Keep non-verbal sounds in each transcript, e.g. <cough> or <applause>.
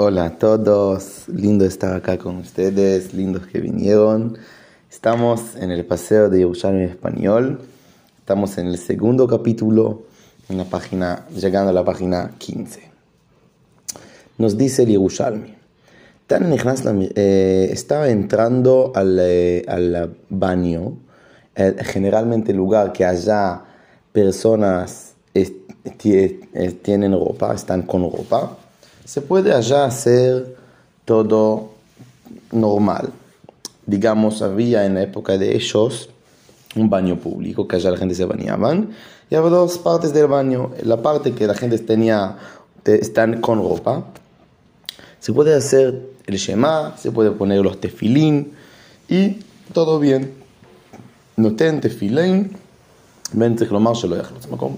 Hola a todos, lindo estar acá con ustedes, lindos que vinieron. Estamos en el paseo de Yerushalmi en español. Estamos en el segundo capítulo, en la página, llegando a la página 15. Nos dice el Yerushalmi. Eh, estaba entrando al, eh, al baño, eh, generalmente el lugar que haya personas tienen ropa, están con ropa se puede allá hacer todo normal. Digamos, había en la época de ellos un baño público, que allá la gente se bañaban, y había dos partes del baño. La parte que la gente tenía, están con ropa, se puede hacer el shema, se puede poner los tefilín, y todo bien. Noten tefilín,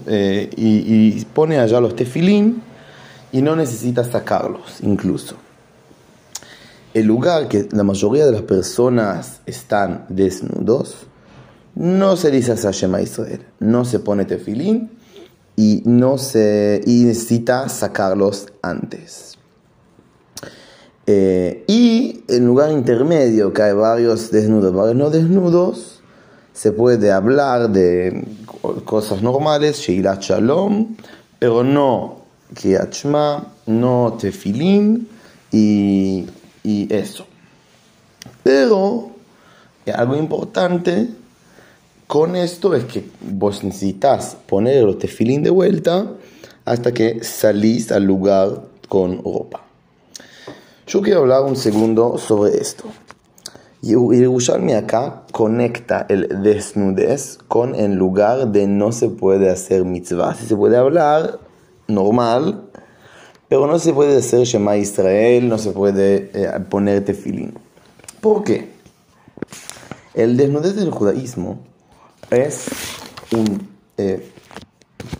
eh, y, y pone allá los tefilín, y no necesitas sacarlos incluso. El lugar que la mayoría de las personas están desnudos, no se dice Hashem Israel, no se pone tefilín y, no se, y necesita sacarlos antes. Eh, y en lugar intermedio, que hay varios desnudos, varios no desnudos, se puede hablar de cosas normales, Sheilat Shalom, pero no Kriyat no tefilín y, y eso. Pero algo importante con esto es que vos necesitas poner los tefilín de vuelta hasta que salís al lugar con ropa. Yo quiero hablar un segundo sobre esto. Yerushalmi acá conecta el desnudez con el lugar de no se puede hacer mitzvah. Si se puede hablar normal, pero no se puede hacer Shema Israel, no se puede eh, poner tefilín. ¿Por qué? El desnudez del judaísmo es un eh,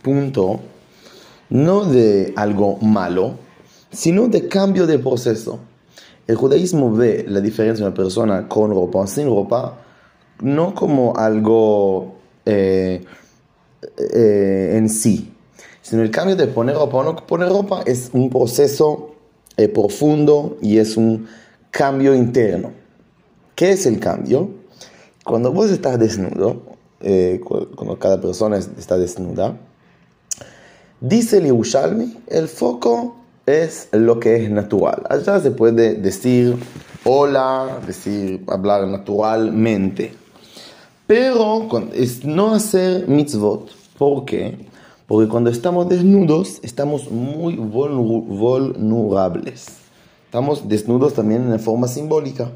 punto no de algo malo, sino de cambio de proceso. El judaísmo ve la diferencia de una persona con ropa o sin ropa no como algo eh, en sí, sino el cambio de poner ropa o no poner ropa es un proceso eh, profundo y es un cambio interno. ¿Qué es el cambio? Cuando vos estás desnudo, eh, cuando cada persona está desnuda, dice el Yerushalmi, el foco es lo que es natural. Allá se puede decir hola, decir, hablar naturalmente. Pero es no hacer mitzvot. ¿Por qué? Porque cuando estamos desnudos, estamos muy vulnerables. Estamos desnudos también en forma simbólica.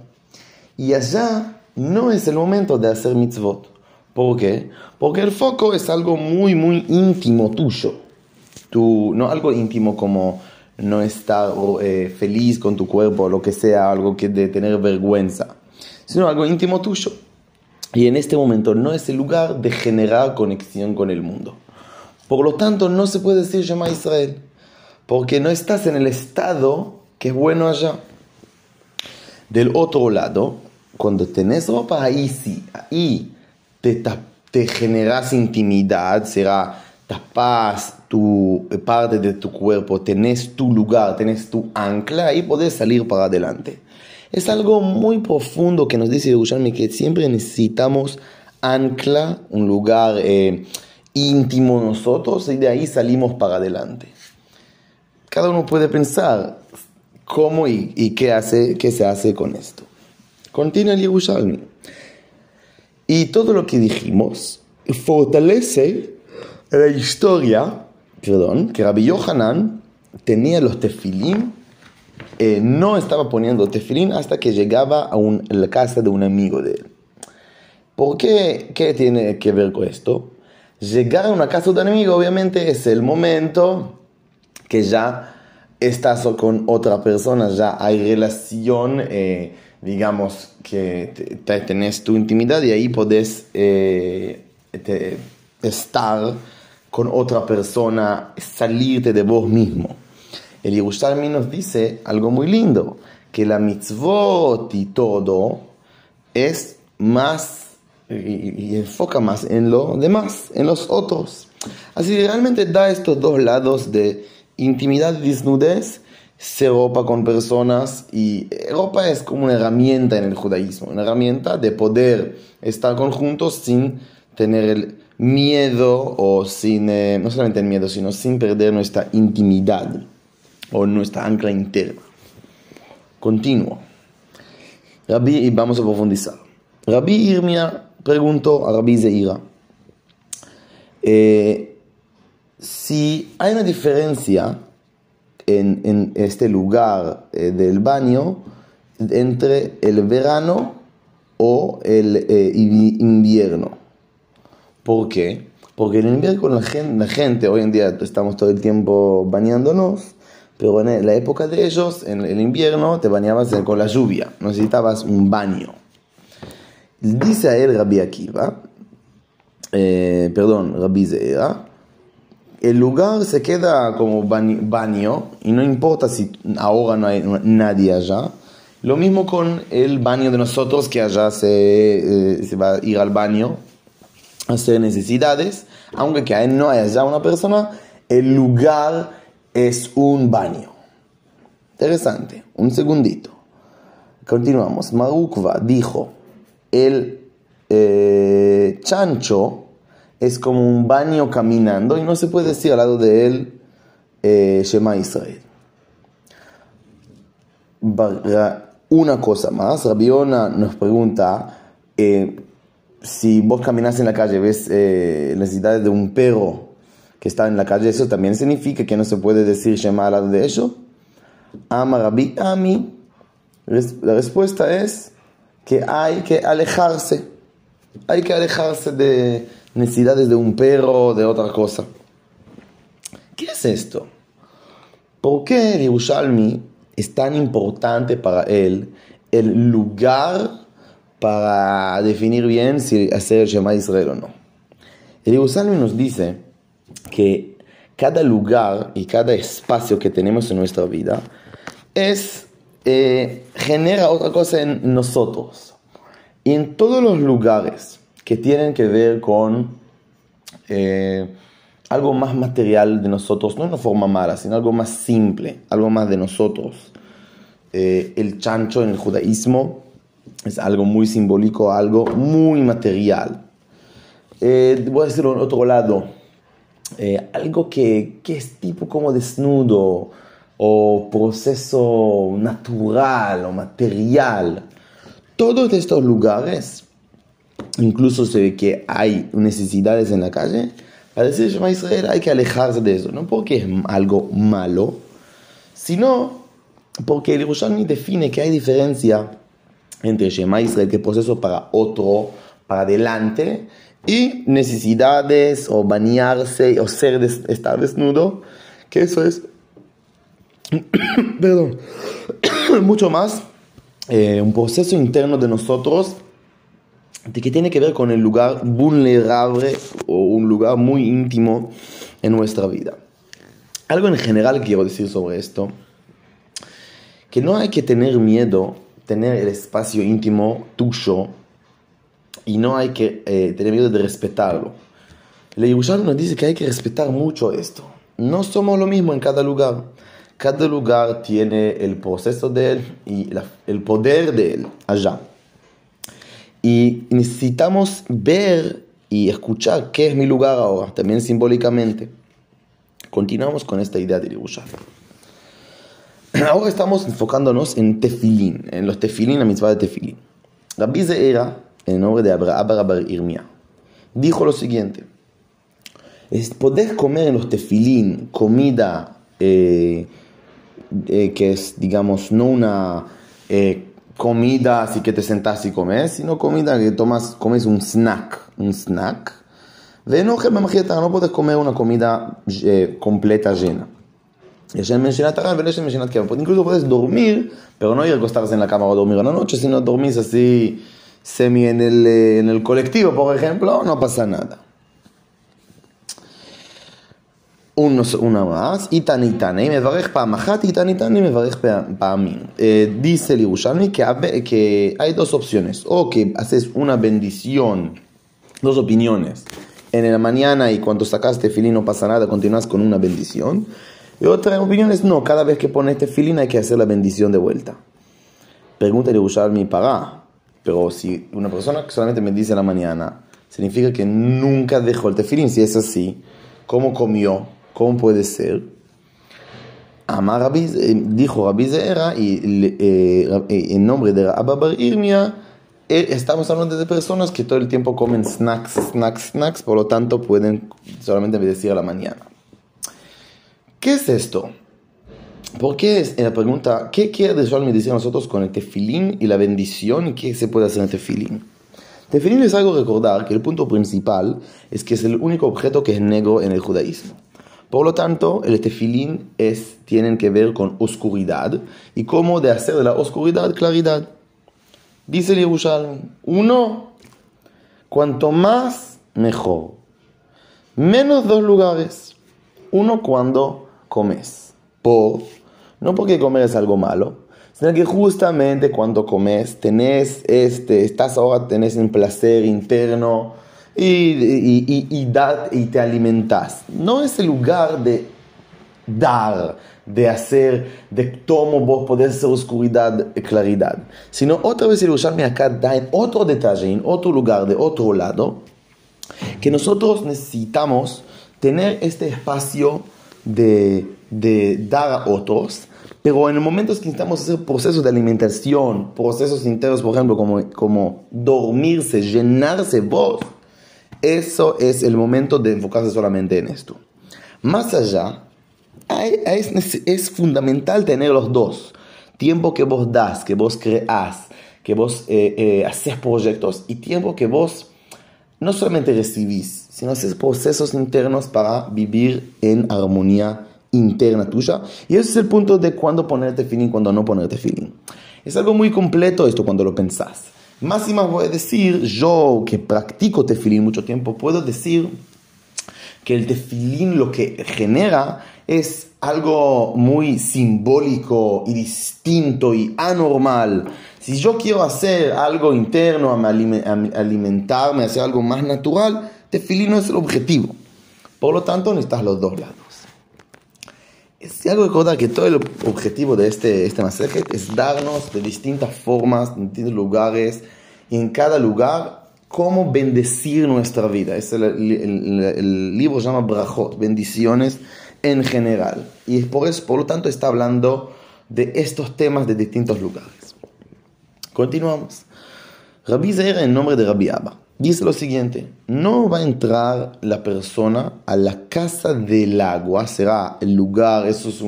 Y allá no es el momento de hacer mitzvot. ¿Por qué? Porque el foco es algo muy, muy íntimo tuyo. Tú, no algo íntimo como no estar eh, feliz con tu cuerpo o lo que sea, algo que de tener vergüenza, sino algo íntimo tuyo. Y en este momento no es el lugar de generar conexión con el mundo. Por lo tanto, no se puede decir Shema Israel, porque no estás en el estado que es bueno allá. Del otro lado, cuando tenés ropa, ahí sí, ahí te, te generas intimidad, será tapas tu parte de tu cuerpo, tenés tu lugar, tenés tu ancla, y podés salir para adelante. Es algo muy profundo que nos dice Yerushalmi que siempre necesitamos ancla, un lugar eh, íntimo nosotros y de ahí salimos para adelante. Cada uno puede pensar cómo y, qué, hace, qué se hace con esto. Continúa el Yerushalmi. Y todo lo que dijimos fortalece la historia, perdón, que Rabbi Yohanan tenía los tefilín, eh, no estaba poniendo tefilín hasta que llegaba a, un, a la casa de un amigo de él. ¿Por qué? ¿Qué tiene que ver con esto? Llegar a una casa de un amigo, obviamente, es el momento que ya estás con otra persona, ya hay relación, eh, digamos, que tenés tu intimidad y ahí podés eh, estar con otra persona, salirte de vos mismo. El Yerushalmi nos dice algo muy lindo, que la mitzvot y todo es más y, enfoca más en lo demás, en los otros. Así realmente da estos dos lados de intimidad y desnudez se ropa con personas y ropa es como una herramienta en el judaísmo, una herramienta de poder estar conjuntos sin tener el miedo o sin, eh, no solamente el miedo, sino sin perder nuestra intimidad o nuestra ancla interna. Continuo. Rabbi, y vamos a profundizar. Rabbi Irmia preguntó a Rabbi Zeira eh, si hay una diferencia en, este lugar eh, del baño entre el verano o el eh, invierno. ¿Por qué? Porque en el invierno la la gente, hoy en día estamos todo el tiempo bañándonos, pero en la época de ellos, en el invierno, te bañabas con la lluvia, necesitabas un baño. Dice a él Rabbi Akiva, eh, perdón, Rabbi Zera, el lugar se queda como baño y no importa si ahora no hay nadie allá. Lo mismo con el baño de nosotros que allá se, eh, se va a ir al baño a hacer necesidades, aunque que no haya una persona, el lugar es un baño. Interesante, un segundito. Continuamos. Marukva dijo, el eh, chancho es como un baño caminando y no se puede decir al lado de él eh, Shema Israel. Una cosa más, Rabiona nos pregunta eh, si vos caminas en la calle, ves eh, necesidades de un perro que está en la calle, ¿eso también significa que no se puede decir Shema al lado de eso? Ama Rabbi Ami. La respuesta es que hay que alejarse. Hay que alejarse de necesidades de un perro o de otra cosa. ¿Qué es esto? ¿Por qué Yerushalmi es tan importante para él el lugar para definir bien si hacer el Shema Israel o no? El Yerushalmi nos dice que cada lugar y cada espacio que tenemos en nuestra vida es, eh, genera otra cosa en nosotros. Y en todos los lugares que tienen que ver con eh, algo más material de nosotros, no de una forma mala, sino algo más simple, algo más de nosotros. Eh, el chancho en el judaísmo es algo muy simbólico, algo muy material. Voy a decirlo en otro lado, algo que, que es tipo como desnudo o proceso natural o material. Todos estos lugares incluso se ve que hay necesidades en la calle, para decir Shema Israel hay que alejarse de eso, no porque es algo malo, sino porque el Yerushalmi define que hay diferencia entre Shema Israel, que es proceso para otro, para adelante, y necesidades, o bañarse, o ser estar desnudo, que eso es, <coughs> perdón, <coughs> mucho más eh, un proceso interno de nosotros de que tiene que ver con el lugar vulnerable o un lugar muy íntimo en nuestra vida. Algo en general quiero decir sobre esto, que no hay que tener miedo, tener el espacio íntimo tuyo y no hay que eh, tener miedo de respetarlo. El Yerushalmi nos dice que hay que respetar mucho esto. No somos lo mismo en cada lugar. Cada lugar tiene el proceso de él y el poder de él allá. Y necesitamos ver y escuchar qué es mi lugar ahora, también simbólicamente. Continuamos con esta idea de Yerushalmi. <clears throat> Ahora estamos enfocándonos en tefilín, en los tefilín, la mitzvah de tefilín. Rabbi Zeera, en nombre de Abraham Bar Irmia, dijo lo siguiente. Es, comer en los tefilín comida eh, eh, que es, digamos, no una eh, comida así que te sentás y comes, sino comida que tomas, comes un snack, un snack. no no puedes comer una comida eh, completa llena. Incluso puedes dormir, pero no ir a acostarse en la cama o dormir en la noche, sino dormís así semi en el, eh, en el colectivo, por ejemplo, no pasa nada una más, Itani Itane, eh, Mevarech Pamajat, Itani Itane, Mevarech Pamim. Eh, dice el Yerushalmi que, que hay dos opciones, o que haces una bendición, dos opiniones, en la mañana y cuando sacaste este filín no pasa nada, continúas con una bendición. Y otra opinión es, no, cada vez que pones este filín hay que hacer la bendición de vuelta. Pregunta el Yerushalmi, para, pero si una persona que solamente bendice en la mañana, significa que nunca dejó el tefilín, si es así, ¿cómo comió? ¿Cómo puede ser? Amar eh, dijo Rabbi Zera y eh, eh, en nombre de Abba Bar Irmia, estamos hablando de personas que todo el tiempo comen snacks, snacks, snacks, por lo tanto pueden solamente bendecir a la mañana. ¿Qué es esto? ¿Por qué es la pregunta, qué quiere me decir a nosotros con el tefilín y la bendición y qué se puede hacer en el tefilín? Tefilín es algo recordar que el punto principal es que es el único objeto que es negro en el judaísmo. Por lo tanto, el tefilín es, tienen que ver con oscuridad y cómo de hacer de la oscuridad claridad. Dice el Yerushalmi, uno, cuanto más, mejor. Menos dos lugares. Uno cuando comes. Por, no porque comer es algo malo, sino que justamente cuando comes tenés este, estás ahora, tenés un placer interno y, y, y, y te alimentas. No es el lugar de dar, de hacer, de cómo vos podés hacer oscuridad claridad. Sino otra vez el usarme acá da en otro detalle, en otro lugar, de otro lado, que nosotros necesitamos tener este espacio de, de dar a otros, pero en el momento que necesitamos hacer procesos de alimentación, procesos internos, por ejemplo, como, como dormirse, llenarse vos, eso es el momento de enfocarse solamente en esto. Más allá, es, fundamental tener los dos. Tiempo que vos das, que vos creás, que vos eh, eh, haces proyectos y tiempo que vos no solamente recibís, sino haces procesos internos para vivir en armonía interna tuya. Y ese es el punto de cuándo ponerte feeling cuándo no ponerte feeling. Es algo muy completo esto cuando lo pensás. Más y más voy a decir, yo que practico tefilín mucho tiempo, puedo decir que el tefilín lo que genera es algo muy simbólico y distinto y anormal si yo quiero hacer algo interno, alimentarme, hacer algo más natural, tefilín no es el objetivo. Por lo tanto, necesitas los dos lados. Es algo de recordar que todo el objetivo de este, este es darnos de distintas formas, en distintos lugares, y en cada lugar, cómo bendecir nuestra vida. Es el, el, libro se llama Brajot, bendiciones en general. Y por, eso, por lo tanto está hablando de estos temas de distintos lugares. Continuamos. Rabbi Zeir en nombre de Rabbi Abba dice lo siguiente, no va a entrar la persona a la casa del agua, será el lugar, eso es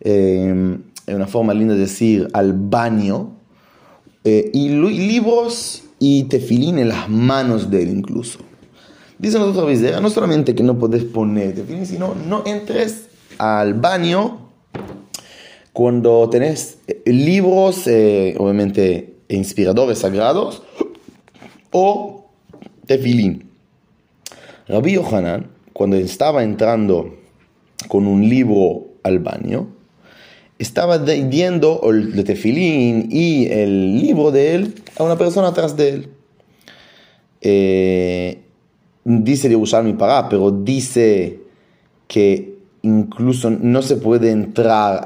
eh, una forma linda de decir, al baño, eh, y libros y tefilín en las manos de él incluso. Dice nosotros Rabbi no solamente que no puedes poner tefilín, sino no entres al baño cuando tenés libros, eh, obviamente inspiradores sagrados o tefilín. Rabbi Yohanan, cuando estaba entrando con un libro al baño, estaba viendo el tefilín y el libro de él a una persona atrás de él. Eh, dice de usar mi pará, pero dice que incluso no se puede entrar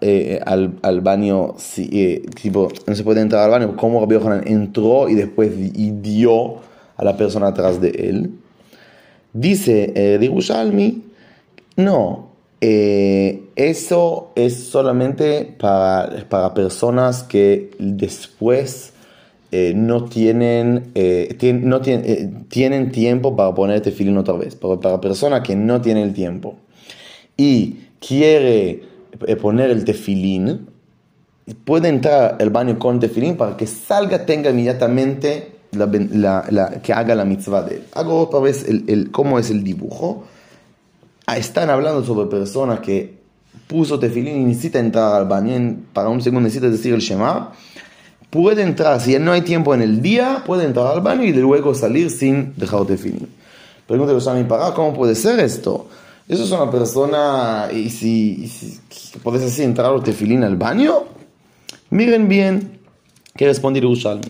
eh, al, al, baño, si, eh, tipo, no se puede entrar al baño como Rabbi Yohanan entró y después y dio a la persona atrás de él. Dice eh, no, eh, eso es solamente para, para personas que después no tienen, no tienen tiempo para ponerte filín otra vez. Para, para personas que no tienen el tiempo y quiere eh, poner el tefilín, puede entrar al baño con tefilín para que salga, tenga inmediatamente la, que haga la mitzvah de él. Hago otra vez el, el, cómo es el dibujo. Ah, están hablando sobre personas que puso tefilín y necesita entrar al baño, para un segundo necesita decir el Shema. Puede entrar, si no hay tiempo en el día, puede entrar al baño y luego salir sin dejar tefilín. Pregúntale a mi para ¿cómo puede ser esto? Eso es una persona, y si, puedes así entrar o tefilín al baño, miren bien qué responde Yerushalmi.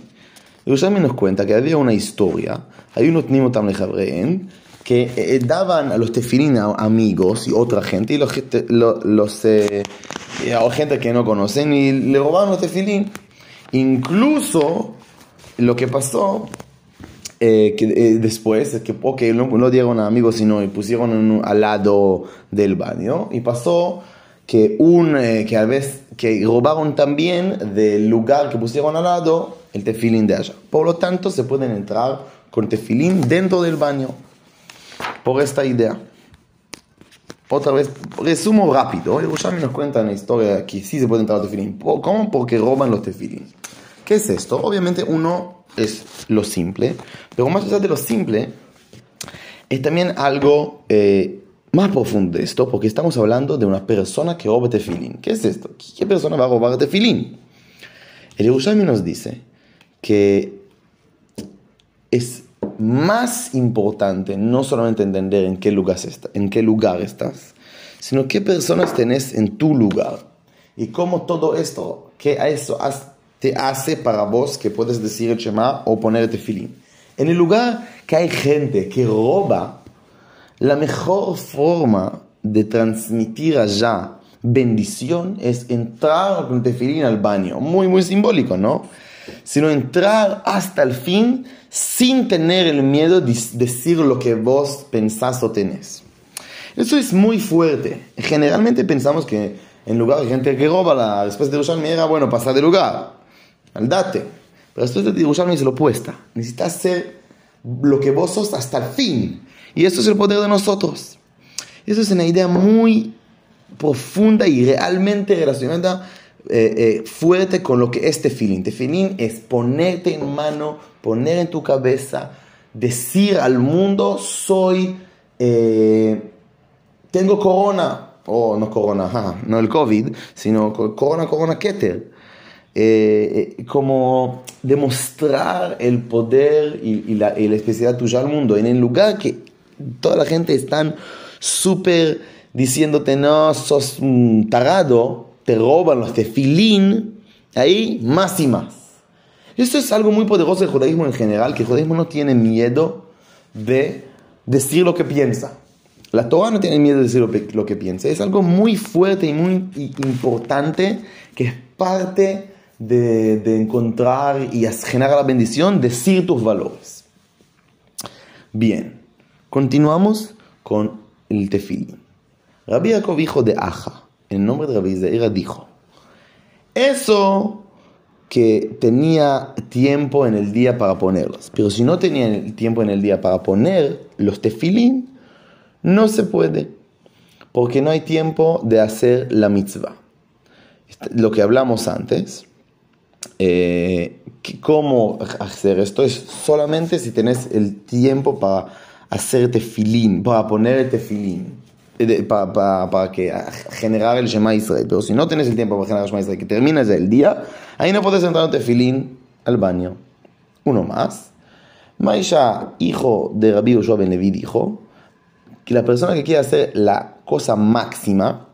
Yerushalmi nos cuenta que había una historia, hay unos Nimotam Lejabreen, que eh, daban a los tefilín a amigos y otra gente, y los, los eh, gente que no conocen, y le robaron los tefilín. Incluso lo que pasó eh, que, después es que okay, no, no, dieron a amigos, sino y pusieron al lado del baño, y pasó que un que a vez que robaron también del lugar que pusieron al lado el tefilín de allá. Por lo tanto, se pueden entrar con tefilín dentro del baño por esta idea. Otra vez, resumo rápido. El me nos cuenta en la historia que sí se puede entrar los tefilín. ¿Cómo? Porque roban los tefilín. ¿Qué es esto? Obviamente uno es lo simple, pero más allá de lo simple, es también algo eh, más profundo esto, porque estamos hablando de una persona que roba tefilín. ¿Qué es esto? ¿Qué persona va a robar tefilín? El Yerushalmi nos dice que es más importante no solamente entender en qué lugar, estás, en qué lugar estás, sino qué personas tenés en tu lugar y cómo todo esto, qué eso te hace para vos que puedes decir el Shema o ponerte filín. En el lugar que hay gente que roba, la mejor forma de transmitir allá bendición es entrar con tefilín al baño. Muy, muy simbólico, ¿no? Sino entrar hasta el fin sin tener el miedo de decir lo que vos pensás o tenés. Eso es muy fuerte. Generalmente pensamos que en lugar de gente que roba, la respuesta de Yerushalmi era, bueno, pasar de lugar, date. Pero la respuesta de Yerushalmi es lo opuesta. Necesitas ser lo que vos sos hasta el fin. Y eso es el poder de nosotros. Eso es una idea muy profunda y realmente relacionada eh, eh, fuerte con lo que es tefilín. Tefilín es ponerte en mano, poner en tu cabeza, decir al mundo, soy, eh, tengo corona, o no corona, no el COVID, sino corona, corona Keter. como demostrar el poder y, la, y, la, especialidad tuya al mundo, en el lugar que toda la gente está súper diciéndote, no, sos un tarado, te roban los tefilín, ahí más y más. Esto es algo muy poderoso del judaísmo en general, que el judaísmo no tiene miedo de decir lo que piensa. La Torah no tiene miedo de decir lo que, piensa. Es algo muy fuerte y muy importante que es parte de, de encontrar y generar la bendición, decir tus valores. Bien, continuamos con el tefilín. Rabbi Yaakov, hijo de Aja, en nombre de Rabbi Zeira, dijo, eso que tenía tiempo en el día para ponerlos, pero si no tenía tiempo en el día para poner los tefilín, no se puede, porque no hay tiempo de hacer la mitzvah. Lo que hablamos antes, eh, cómo hacer esto es solamente si tenés el tiempo para hacer tefilín, para poner el tefilín para, para, que generar el Shema Israel. Pero si no tienes el tiempo para generar el Shema Israel, que termines el día, ahí no puedes entrar en tefilín al baño. Uno más. Maisha, hijo de Rabbi Yoshua Ben Levi, dijo que la persona que quiere hacer la cosa máxima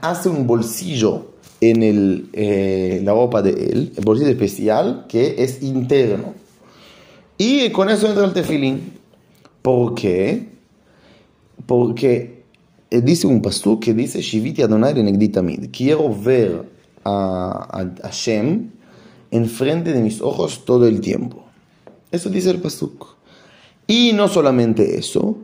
hace un bolsillo en el, eh, la ropa de él, el bolsillo especial que es interno. Y con eso entra el tefilín. ¿Por qué? porque eh, dice un pasú que dice, Shiviti Adonai tamid. Quiero ver a, a Hashem enfrente de mis ojos todo el tiempo. Eso dice el pasuk. Y no solamente eso,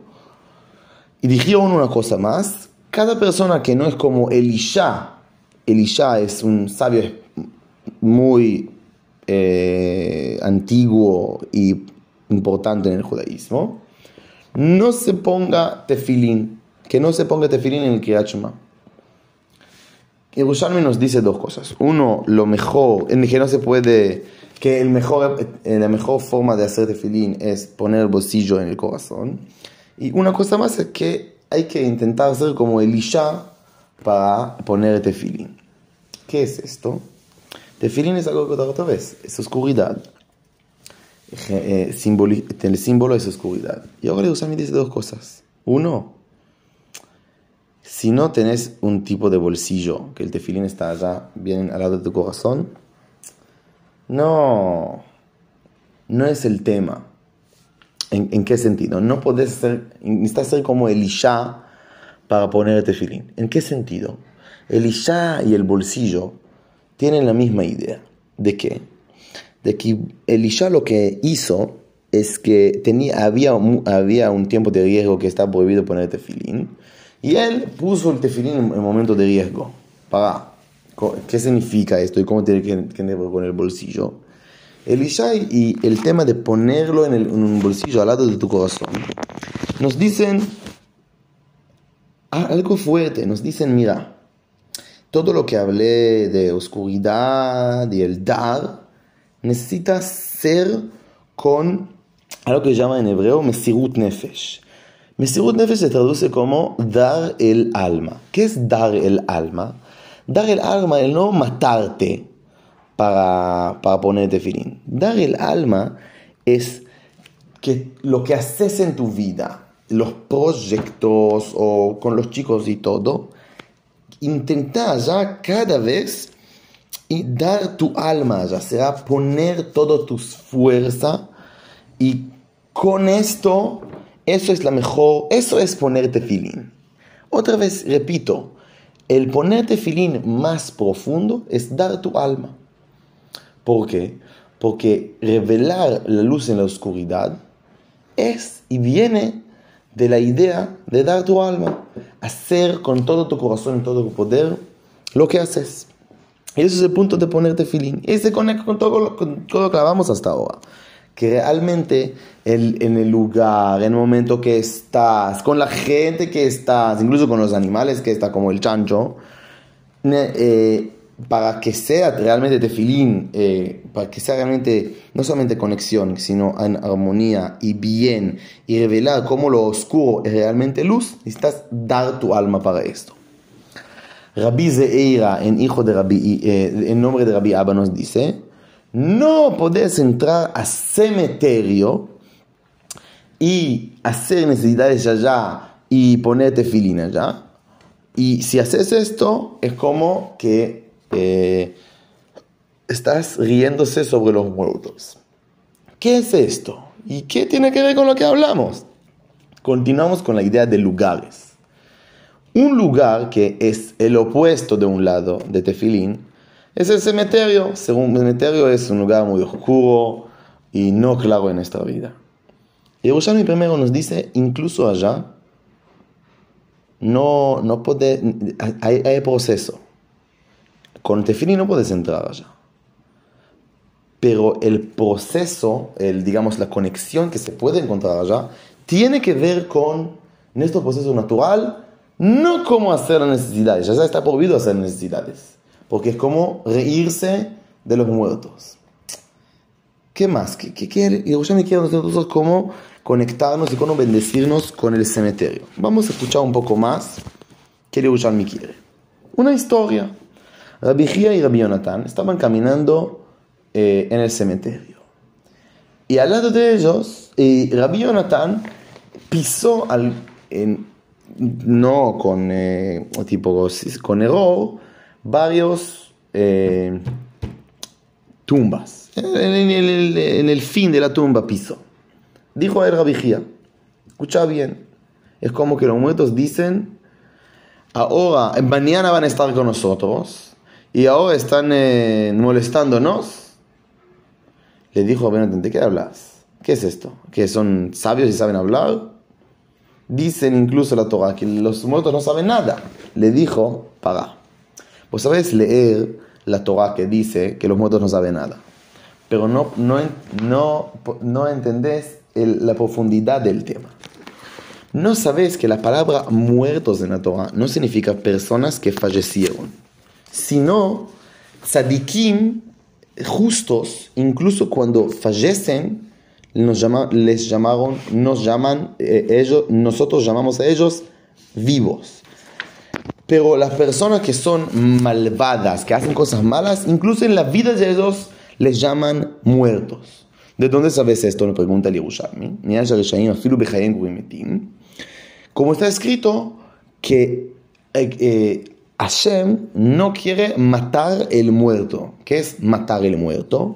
y dijeron una cosa más, cada persona que no es como Elisha, Elisha es un sabio muy eh, antiguo y importante en el judaísmo, no se ponga tefilín, que no se ponga tefilín en el Kriyat Shema. Yerushalmi nos dice dos cosas. Uno, lo mejor, en que no se puede, que el mejor, eh, la mejor forma de hacer tefilín es poner el bolsillo en el corazón. Y una cosa más es que hay que intentar hacer como Elisha para poner tefilín. ¿Qué es esto? Tefilín es algo que otra vez, es oscuridad. Eh, el símbolo es oscuridad. Y ahora me dice dos cosas. Uno, si no tenés un tipo de bolsillo, que el tefilín está allá, bien al lado de tu corazón, no, no es el tema. ¿En, qué sentido? No puedes ser, necesitas ser como Elisha para poner el tefilín. ¿En qué sentido? Elisha y el bolsillo tienen la misma idea. ¿De qué? De que Elisha lo que hizo es que tenía, había, había un tiempo de riesgo que está prohibido poner el tefilín. Y él puso el tefilín en el momento de riesgo. Para, ¿qué significa esto y cómo tiene que, que con el bolsillo? El Ishai y el tema de ponerlo en, un bolsillo al lado de tu corazón, nos dicen algo fuerte, nos dicen, mira, todo lo que hablé de oscuridad y el dar, necesita ser con algo que llama en hebreo Mesirut Nefesh. Mesirut Nefesh se traduce como dar el alma. ¿Qué es dar el alma? Dar el alma, el no matarte, para, para ponerte fin. Dar el alma es que lo que haces en tu vida, los proyectos o con los chicos y todo, intentar ya cada vez y dar tu alma, ya sea poner toda tu fuerza y con esto, eso es la mejor, eso es ponerte filín. Otra vez repito, el ponerte filín más profundo es dar tu alma. ¿Por qué? Porque revelar la luz en la oscuridad es y viene de la idea de dar tu alma, hacer con todo tu corazón y todo tu poder lo que haces. Y ese es el punto de ponerte filín. Y se conecta con todo, lo, con todo lo que hablamos hasta ahora. Que realmente en el lugar, en el momento que estás, con la gente que estás, incluso con los animales que está como el chancho, eh, para que sea realmente tefilín, eh, para que sea realmente no solamente conexión, sino en armonía y bien, y revelar cómo lo oscuro es realmente luz, necesitas dar tu alma para esto. Rabbi Zeira, en, hijo de Rabbi, eh, en nombre de Rabbi Abba, nos dice, no puedes entrar a cementerio y hacer necesidades allá y ponerte tefilín allá. Y si haces esto, es como que eh, estás riéndose sobre los muertos. ¿Qué es esto? ¿Y qué tiene que ver con lo que hablamos? Continuamos con la idea de lugares. Un lugar que es el opuesto de un lado de Tefilín es el cementerio. Según el cementerio es un lugar muy oscuro y no claro en nuestra vida. Yerushalmi primero nos dice, incluso allá, no, no puede, hay, hay proceso. Con tefilín no puedes entrar allá. Pero el proceso, el, digamos, la conexión que se puede encontrar allá, tiene que ver con nuestro proceso natural, no cómo hacer necesidades. Ya está prohibido hacer necesidades. Porque es como reírse de los muertos. ¿Qué más? ¿Qué, qué quiere? me quiere nosotros cómo conectarnos y cómo bendecirnos con el cementerio. Vamos a escuchar un poco más qué me quiere. Una historia. Rabbi Gia y Rabbi Jonathan estaban caminando eh, en el cementerio. Y al lado de ellos, eh, Rabbi Jonathan pisó, al, no con, eh, tipo, con error, varios eh, tumbas. En, el, fin de la tumba pisó. Dijo a él Rabbi Gia, escucha bien, es como que los muertos dicen, ahora, mañana van a estar con nosotros y ahora están eh, molestándonos. Le dijo a ¿de qué hablas? ¿Qué es esto? ¿Que son sabios y saben hablar? Dicen incluso la Torah que los muertos no saben nada. Le dijo, paga. Pues sabes leer la Torah que dice que los muertos no saben nada. Pero no, no, no, no entendés la profundidad del tema. No sabes que la palabra muertos en la Torah no significa personas que fallecieron sino tzadikim justos, incluso cuando fallecen, nos llama, les llamaron, nos llaman, eh, ellos, nosotros llamamos a ellos vivos. Pero las personas que son malvadas, que hacen cosas malas, incluso en la vida de ellos les llaman muertos. ¿De dónde sabes esto? Le pregunta el Yerushalmi. Como está escrito que eh, eh, Hashem no quiere matar el muerto. ¿Qué es matar el muerto?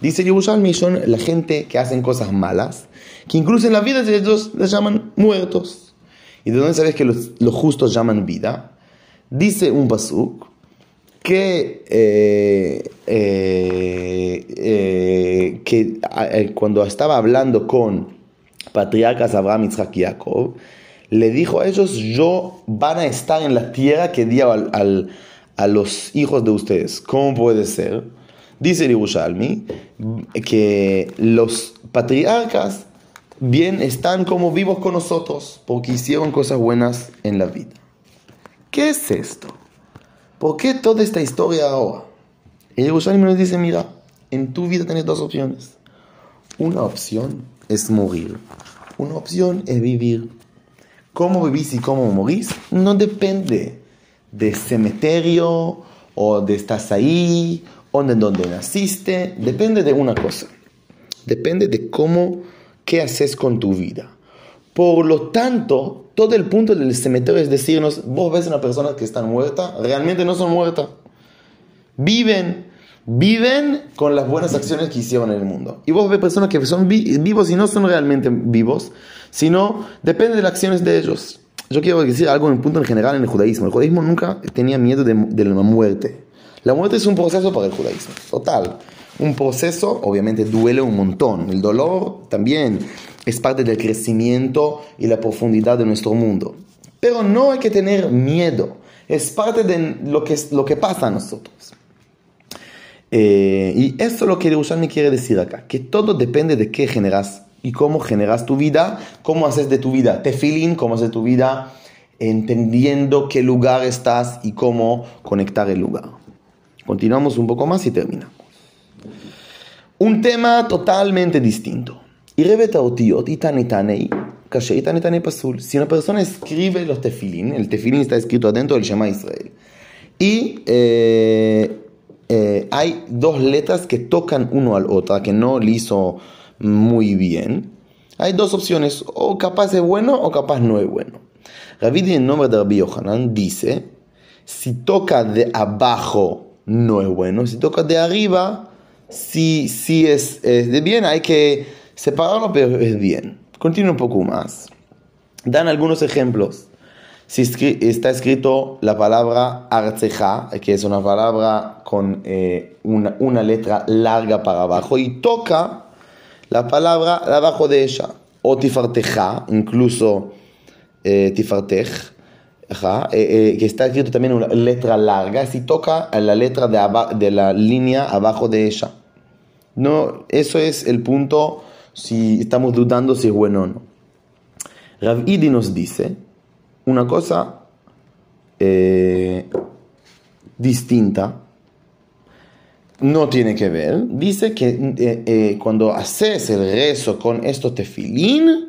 Dice Yerushalmi, son la gente que hacen cosas malas, que incluso en la vida de ellos les llaman muertos. ¿Y de dónde sabes que los, justos llaman vida? Dice un pasuk que, eh, eh, eh, que cuando estaba hablando con patriarcas Abraham, Isaac y Jacob, le dijo a ellos, yo van a estar en la tierra que di a los hijos de ustedes. ¿Cómo puede ser? Dice el Yerushalmi que los patriarcas bien están como vivos con nosotros porque hicieron cosas buenas en la vida. ¿Qué es esto? ¿Por qué toda esta historia ahora? El Yerushalmi nos dice, mira, en tu vida tienes dos opciones. Una opción es morir. Una opción es vivir. Cómo vivís y cómo morís no depende de cementerio o de estás ahí o de donde naciste. Depende de una cosa. Depende de cómo, qué haces con tu vida. Por lo tanto, todo el punto del cementerio es decirnos, vos ves a una persona que está muerta, realmente no son muertas. Viven, viven con las buenas acciones que hicieron en el mundo. Y vos ves personas que son vivos y no son realmente vivos, sino depende de las acciones de ellos. Yo quiero decir algo en punto en general en el judaísmo. El judaísmo nunca tenía miedo de, la muerte. La muerte es un proceso para el judaísmo, total. Un proceso, obviamente, duele un montón. El dolor también es parte del crecimiento y la profundidad de nuestro mundo. Pero no hay que tener miedo. Es parte de lo que, lo que pasa a nosotros. Eh, y esto es lo que me quiere decir acá, que todo depende de qué generas y cómo generas tu vida, cómo haces de tu vida tefilín, cómo haces de tu vida entendiendo qué lugar estás y cómo conectar el lugar. Continuamos un poco más y terminamos. Un tema totalmente distinto. Si una persona escribe los tefilín, el tefilín está escrito adentro del Shema Israel, y eh, eh, hay dos letras que tocan uno al otro, que no le hizo muy bien, hay dos opciones, o capaz es bueno o capaz no es bueno. Rabbi en nombre de Rabbi Yohanan dice, si toca de abajo no es bueno, si toca de arriba, sí, sí es, de bien, hay que separarlo, pero es bien. Continúa un poco más. Dan algunos ejemplos. Si está escrito la palabra arceja, que es una palabra con eh, una, una letra larga para abajo, y toca la palabra abajo de ella. O tifarteja, incluso eh, tifartej, eh, eh, que está escrito también una letra larga, si toca la letra de, de la línea abajo de ella. No, eso es el punto si estamos dudando si es bueno o no. Rav Idi nos dice una cosa distinta no tiene que ver. Dice que eh, eh, cuando haces el rezo con estos tefilín,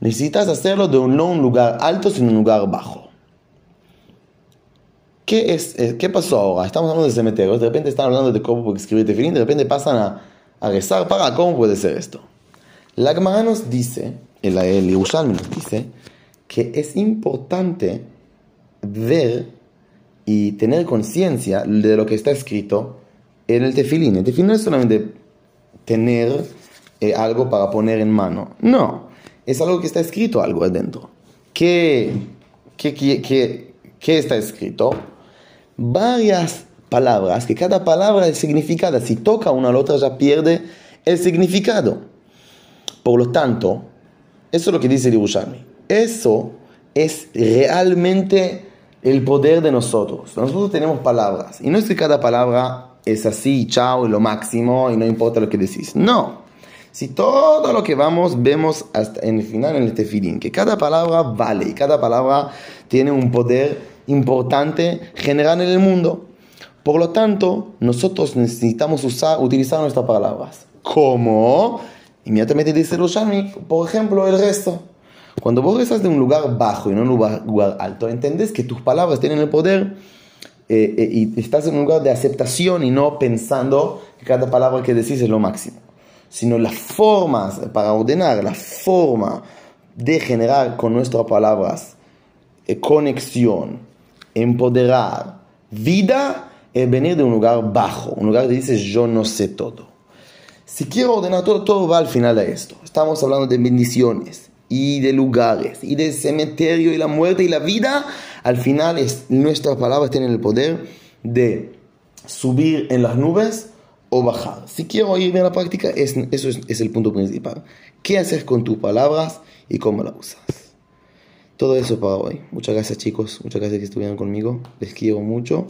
necesitas hacerlo de un, lugar alto, sino un lugar bajo. ¿Qué, es, eh, ¿Qué pasó ahora? Estamos hablando de cementerios, de repente están hablando de cómo escribir tefilín, de repente pasan a, a rezar. Para, ¿cómo puede ser esto? La nos dice, el, el Yerushalmi nos dice, que es importante ver y tener conciencia de lo que está escrito en el tefilín. El tefilín no es solamente tener eh, algo para poner en mano. No, es algo que está escrito algo adentro. ¿Qué, qué, qué, qué está escrito? Varias palabras, que cada palabra es significada. Si toca una a la otra ya pierde el significado. Por lo tanto, eso es lo que dice el Eso es realmente el poder de nosotros. Nosotros tenemos palabras. Y no es que cada palabra es así, chao, lo máximo, y no importa lo que decís. No. Si todo lo que vamos vemos hasta en el final en el tefilín, que cada palabra vale y cada palabra tiene un poder importante general en el mundo. Por lo tanto, nosotros necesitamos usar, utilizar nuestras palabras. ¿Cómo? Inmediatamente dice Roshami, por ejemplo, el resto. Cuando vos estás de un lugar bajo y no un lugar, lugar alto, entendés que tus palabras tienen el poder eh, eh, y estás en un lugar de aceptación y no pensando que cada palabra que decís es lo máximo, sino las formas para ordenar, la forma de generar con nuestras palabras eh, conexión, empoderar, vida, es venir de un lugar bajo, un lugar que dices yo no sé todo. Si quiero ordenar todo, todo va al final de esto. Estamos hablando de bendiciones y de lugares y de cementerio y la muerte y la vida. Al final es, nuestras palabras tienen el poder de subir en las nubes o bajar. Si quiero ir a la práctica, es, eso es, es, el punto principal. ¿Qué haces con tus palabras y cómo las usas? Todo eso para hoy. Muchas gracias chicos, muchas gracias que estuvieron conmigo. Les quiero mucho.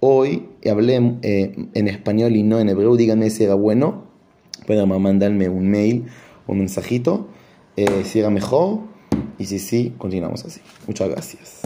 Hoy hablé eh, en español y no en hebreo. Díganme si era bueno. Pueden mandarme un mail o un mensajito. Eh, si era mejor. Y si sí, continuamos así. Muchas gracias.